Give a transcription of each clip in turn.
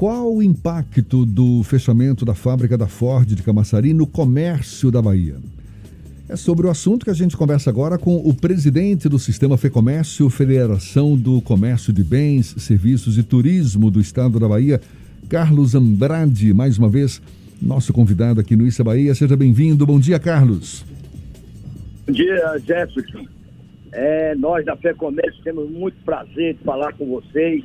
qual o impacto do fechamento da fábrica da Ford de Camaçari no comércio da Bahia? É sobre o assunto que a gente conversa agora com o presidente do Sistema FEComércio, Federação do Comércio de Bens, Serviços e Turismo do Estado da Bahia, Carlos Andrade, mais uma vez, nosso convidado aqui no Issa Bahia. Seja bem-vindo. Bom dia, Carlos. Bom dia, Jefferson. É, nós da FEComércio temos muito prazer de falar com vocês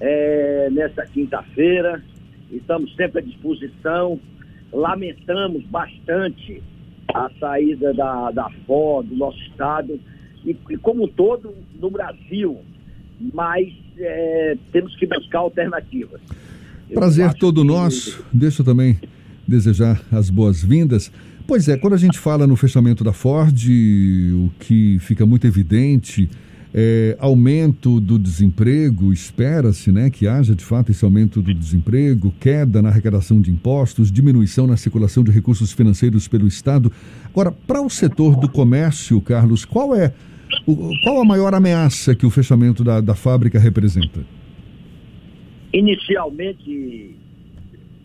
é, nesta quinta-feira. Estamos sempre à disposição. Lamentamos bastante a saída da, da FO, do nosso Estado, e, e como um todo no Brasil, mas é, temos que buscar alternativas. Prazer todo que... nosso. Deixa eu também desejar as boas-vindas. Pois é, quando a gente fala no fechamento da Ford, o que fica muito evidente é, aumento do desemprego, espera-se né, que haja de fato esse aumento do desemprego, queda na arrecadação de impostos, diminuição na circulação de recursos financeiros pelo Estado. Agora, para o setor do comércio, Carlos, qual é o, qual a maior ameaça que o fechamento da, da fábrica representa? Inicialmente,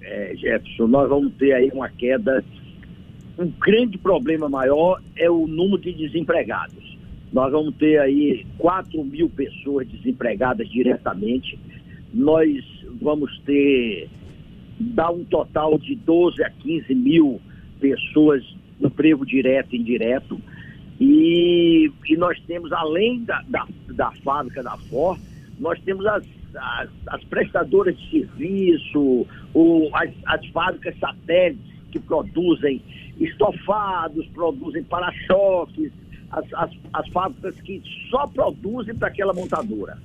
é, Jefferson, nós vamos ter aí uma queda. Um grande problema maior é o número de desempregados nós vamos ter aí 4 mil pessoas desempregadas diretamente. Nós vamos ter, dar um total de 12 a 15 mil pessoas no emprego direto e indireto. E, e nós temos, além da, da, da fábrica da Ford, nós temos as, as, as prestadoras de serviço, o, as, as fábricas satélites que produzem estofados, produzem para-choques, as, as, as fábricas que só produzem para aquela montadora.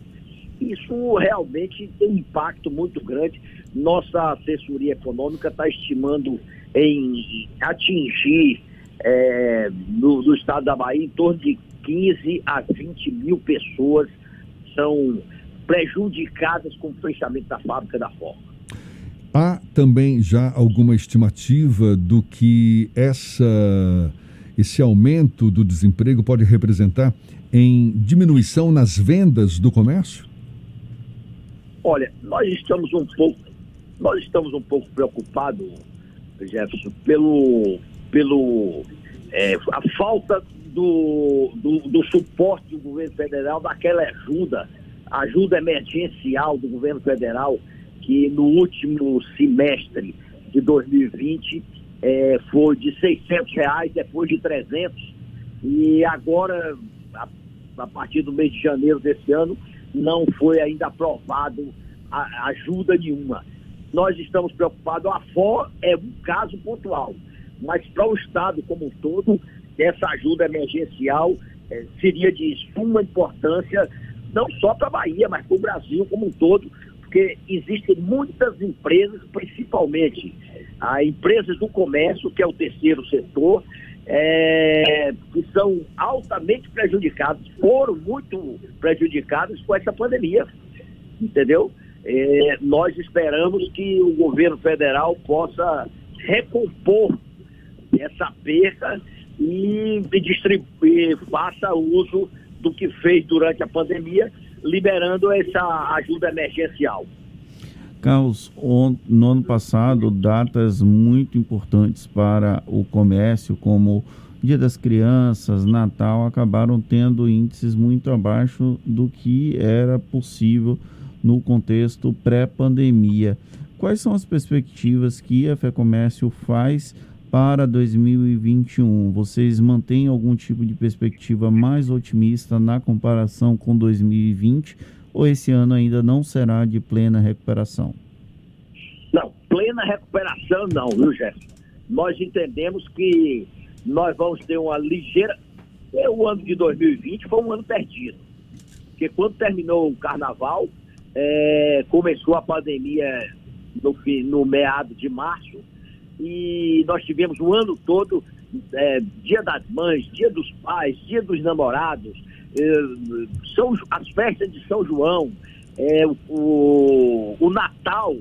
Isso realmente tem um impacto muito grande. Nossa assessoria econômica está estimando em atingir é, no, no, estado da Bahia em torno de 15 a 20 mil pessoas são prejudicadas com o fechamento da fábrica da forma. Há também já alguma estimativa do que essa esse aumento do desemprego pode representar em diminuição nas vendas do comércio? Olha, nós estamos um pouco, nós estamos um pouco preocupados, Jefferson, pelo, pelo é, a falta do, do, do suporte do governo federal, daquela ajuda, ajuda emergencial do governo federal, que no último semestre de 2020 é, foi de 600 reais, depois de 300, e agora, a, a, partir do mês de janeiro desse ano, não foi ainda aprovado a, ajuda nenhuma. Nós estamos preocupados, a FO é um caso pontual, mas para o Estado como um todo, essa ajuda emergencial é, seria de suma importância, não só para a Bahia, mas para o Brasil como um todo, porque existem muitas empresas, principalmente a empresas do comércio, que é o terceiro setor, é, que são altamente prejudicados, foram muito prejudicados com essa pandemia, entendeu? É, nós esperamos que o governo federal possa recompor essa perca e, e faça uso do que fez durante a pandemia liberando essa ajuda emergencial. Carlos, no ano passado, datas muito importantes para o comércio, como Dia das Crianças, Natal, acabaram tendo índices muito abaixo do que era possível no contexto pré-pandemia. Quais são as perspectivas que a FEComércio faz para 2021? Vocês mantêm algum tipo de perspectiva mais otimista na comparação com 2020 ou esse ano ainda não será de plena recuperação? Não, plena recuperação não, viu, Jefferson? Nós entendemos que nós vamos ter uma ligeira. É, o ano de 2020 foi um ano perdido. Porque quando terminou o carnaval, é, começou a pandemia no, no meado de março, e nós tivemos o ano todo é, Dia das Mães, Dia dos Pais, Dia dos Namorados, são as festas de São João, é, o, o Natal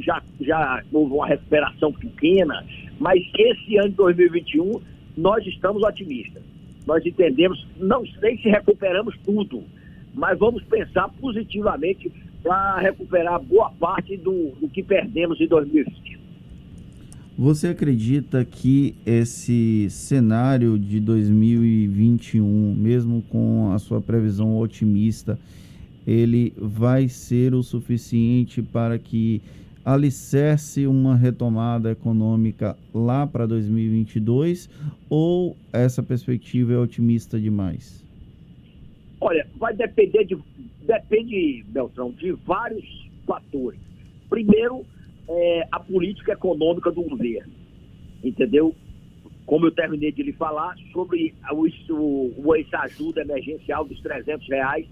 já, já houve uma recuperação pequena, mas esse ano de 2021 nós estamos otimistas. Nós entendemos, não sei se recuperamos tudo, mas vamos pensar positivamente para recuperar boa parte do, do que perdemos em 2020. Você acredita que esse cenário de 2021, mesmo com a sua previsão otimista, ele vai ser o suficiente para que alicerce uma retomada econômica lá para 2022 ou essa perspectiva é otimista demais? Olha, vai depender de depende, Beltrão, de vários fatores. Primeiro, é, a política econômica do governo, entendeu? Como eu terminei de lhe falar sobre o, o, essa ajuda emergencial dos 300 reais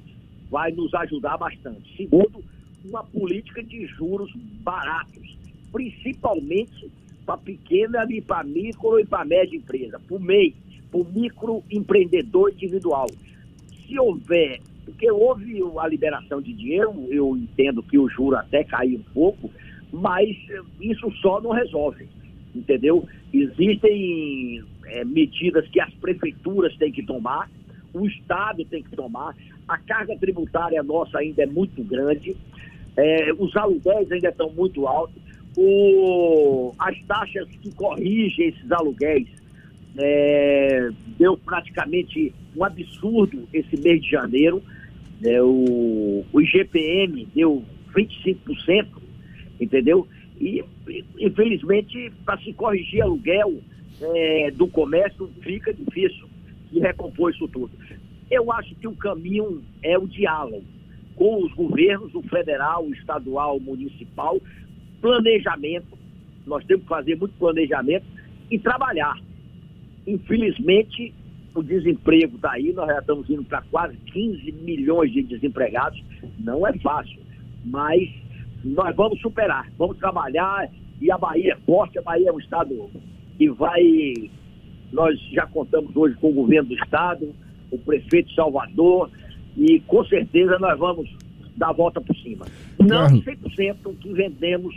vai nos ajudar bastante. Segundo, uma política de juros baratos, principalmente para pequena e para micro e para média empresa, para o MEI, para o microempreendedor individual. Se houver, porque houve a liberação de dinheiro, eu entendo que o juro até caiu um pouco, mas isso só não resolve, entendeu? Existem é, medidas que as prefeituras têm que tomar, o Estado tem que tomar, a carga tributária nossa ainda é muito grande, é, os aluguéis ainda estão muito altos, o, as taxas que corrigem esses aluguéis é, deu praticamente um absurdo esse mês de janeiro. É, o, o IGPM deu 25%, entendeu? E, infelizmente, para se corrigir aluguel é, do comércio, fica difícil de recompor isso tudo. Eu acho que o caminho é o diálogo com os governos, o federal, o estadual, o municipal, planejamento. Nós temos que fazer muito planejamento e trabalhar. Infelizmente, o desemprego está aí, nós já estamos indo para quase 15 milhões de desempregados. Não é fácil, mas nós vamos superar, vamos trabalhar e a Bahia é forte, a Bahia é um estado que vai. Nós já contamos hoje com o governo do estado, o prefeito de Salvador, e com certeza nós vamos dar a volta por cima. Não 100% que vendemos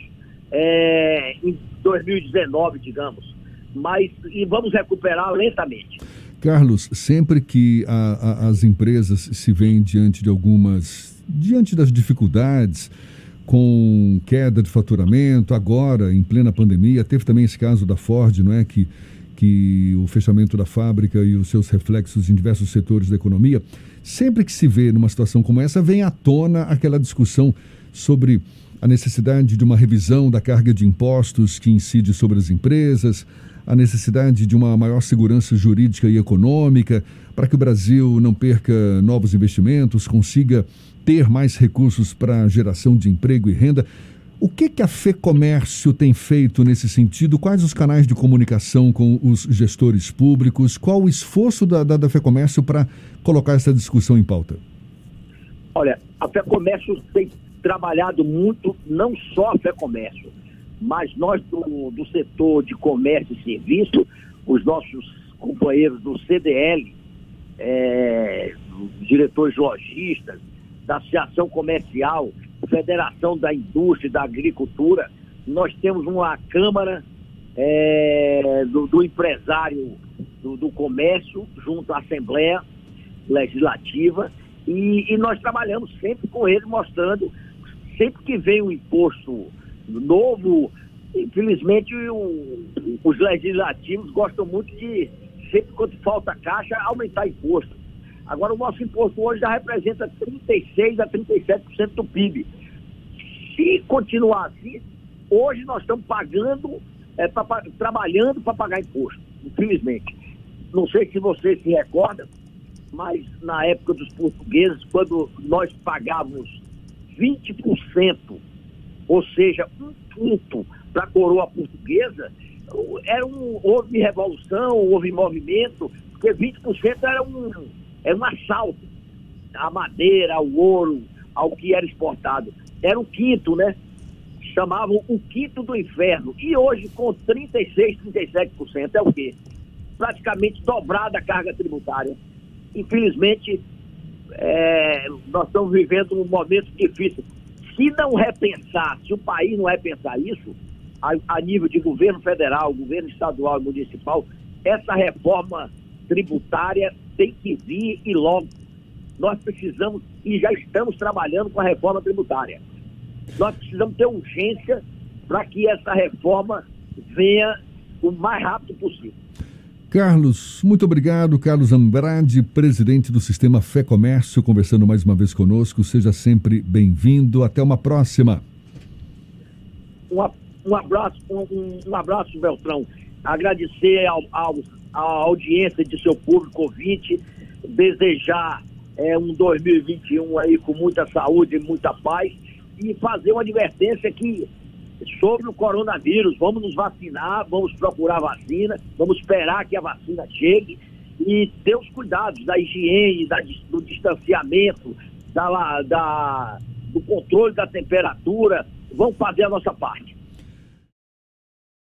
é, em 2019, digamos, mas e vamos recuperar lentamente. Carlos, sempre que a, a, as empresas se veem diante de algumas, diante das dificuldades, com queda de faturamento, agora em plena pandemia, teve também esse caso da Ford, não é que que o fechamento da fábrica e os seus reflexos em diversos setores da economia, sempre que se vê numa situação como essa, vem à tona aquela discussão sobre a necessidade de uma revisão da carga de impostos que incide sobre as empresas, a necessidade de uma maior segurança jurídica e econômica para que o Brasil não perca novos investimentos, consiga ter mais recursos para geração de emprego e renda. O que, que a FEComércio tem feito nesse sentido? Quais os canais de comunicação com os gestores públicos? Qual o esforço da, da, da FEComércio para colocar essa discussão em pauta? Olha, a FEComércio tem trabalhado muito, não só a FEComércio, mas nós do, do setor de comércio e serviço, os nossos companheiros do CDL, é, diretores lojistas, da Associação Comercial, Federação da Indústria e da Agricultura, nós temos uma Câmara é, do, do, empresário do, do, comércio junto à Assembleia Legislativa e, e, nós trabalhamos sempre com ele, mostrando, sempre que vem um imposto novo, infelizmente o, os legislativos gostam muito de, sempre quando falta caixa, aumentar imposto. Agora, o nosso imposto hoje já representa 36% a 37% do PIB. Se continuar assim, hoje nós estamos pagando, é, pra, trabalhando para pagar imposto, infelizmente. Não sei se você se recorda, mas na época dos portugueses, quando nós pagávamos 20%, ou seja, um quinto para a coroa portuguesa, era um, houve revolução, houve movimento, porque 20% era um era um assalto à madeira, ao ouro, ao que era exportado. Era o quinto, né? Chamavam o quinto do inferno. E hoje, com 36%, 37%, é o quê? Praticamente dobrada a carga tributária. Infelizmente, é, nós estamos vivendo um momento difícil. Se não repensar, se o país não repensar isso, a, a nível de governo federal, governo estadual e municipal, essa reforma tributária tem que vir e logo. Nós precisamos e já estamos trabalhando com a reforma tributária. Nós precisamos ter urgência para que essa reforma venha o mais rápido possível. Carlos, muito obrigado. Carlos Andrade, presidente do Sistema Fé Comércio, conversando mais uma vez conosco. Seja sempre bem-vindo. Até uma próxima. Um, um abraço, um, um, abraço, Beltrão. Agradecer ao, ao, à audiência de seu público ouvinte, desejar é, um 2021 aí com muita saúde e muita paz e fazer uma advertência que sobre o coronavírus, vamos nos vacinar, vamos procurar vacina, vamos esperar que a vacina chegue. E ter os cuidados da higiene, da, do distanciamento, da, da, do controle da temperatura, vamos fazer a nossa parte.